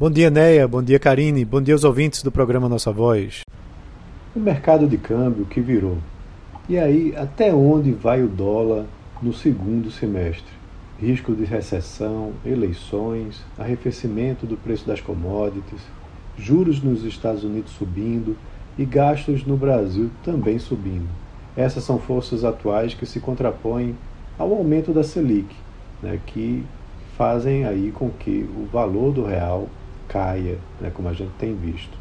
Bom dia, Neia. Bom dia, Karine. Bom dia aos ouvintes do programa Nossa Voz. O mercado de câmbio que virou. E aí, até onde vai o dólar no segundo semestre? Risco de recessão, eleições, arrefecimento do preço das commodities, juros nos Estados Unidos subindo e gastos no Brasil também subindo. Essas são forças atuais que se contrapõem ao aumento da Selic, né, que fazem aí com que o valor do real caia, né, como a gente tem visto.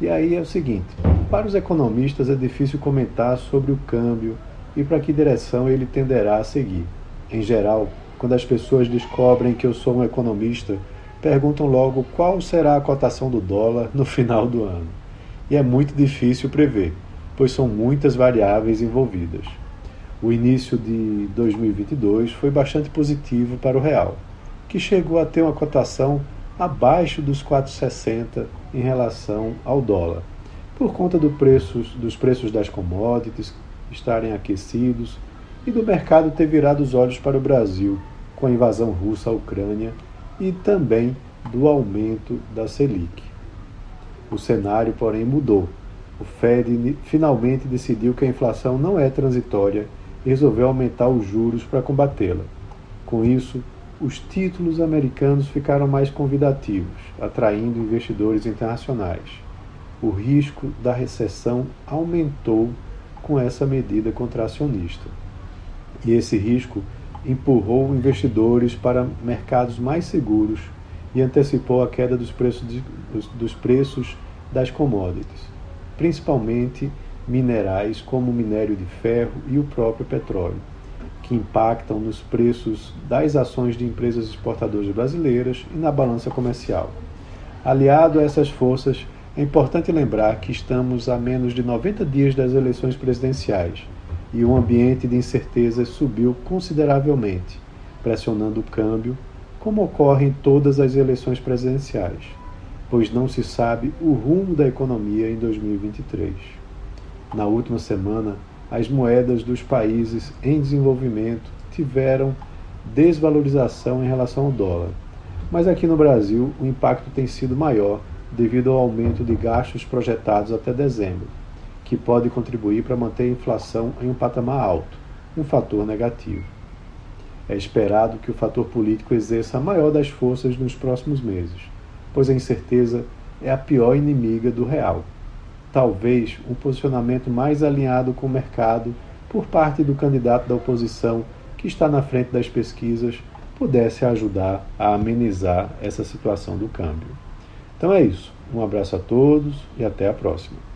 E aí é o seguinte: para os economistas é difícil comentar sobre o câmbio e para que direção ele tenderá a seguir. Em geral, quando as pessoas descobrem que eu sou um economista, perguntam logo qual será a cotação do dólar no final do ano. E é muito difícil prever, pois são muitas variáveis envolvidas. O início de 2022 foi bastante positivo para o real, que chegou a ter uma cotação abaixo dos 4,60 em relação ao dólar, por conta do preços, dos preços das commodities estarem aquecidos e do mercado ter virado os olhos para o Brasil com a invasão russa à Ucrânia e também do aumento da Selic. O cenário, porém, mudou. O Fed finalmente decidiu que a inflação não é transitória e resolveu aumentar os juros para combatê-la. Com isso, os títulos americanos ficaram mais convidativos, atraindo investidores internacionais. O risco da recessão aumentou com essa medida contracionista. E esse risco empurrou investidores para mercados mais seguros e antecipou a queda dos preços, de, dos, dos preços das commodities, principalmente minerais como o minério de ferro e o próprio petróleo, que impactam nos preços das ações de empresas exportadoras brasileiras e na balança comercial. Aliado a essas forças, é importante lembrar que estamos a menos de 90 dias das eleições presidenciais e o ambiente de incerteza subiu consideravelmente, pressionando o câmbio, como ocorre em todas as eleições presidenciais, pois não se sabe o rumo da economia em 2023. Na última semana, as moedas dos países em desenvolvimento tiveram desvalorização em relação ao dólar. Mas aqui no Brasil, o impacto tem sido maior devido ao aumento de gastos projetados até dezembro, que pode contribuir para manter a inflação em um patamar alto, um fator negativo. É esperado que o fator político exerça a maior das forças nos próximos meses, pois a incerteza é a pior inimiga do real talvez um posicionamento mais alinhado com o mercado por parte do candidato da oposição que está na frente das pesquisas pudesse ajudar a amenizar essa situação do câmbio. Então é isso. Um abraço a todos e até a próxima.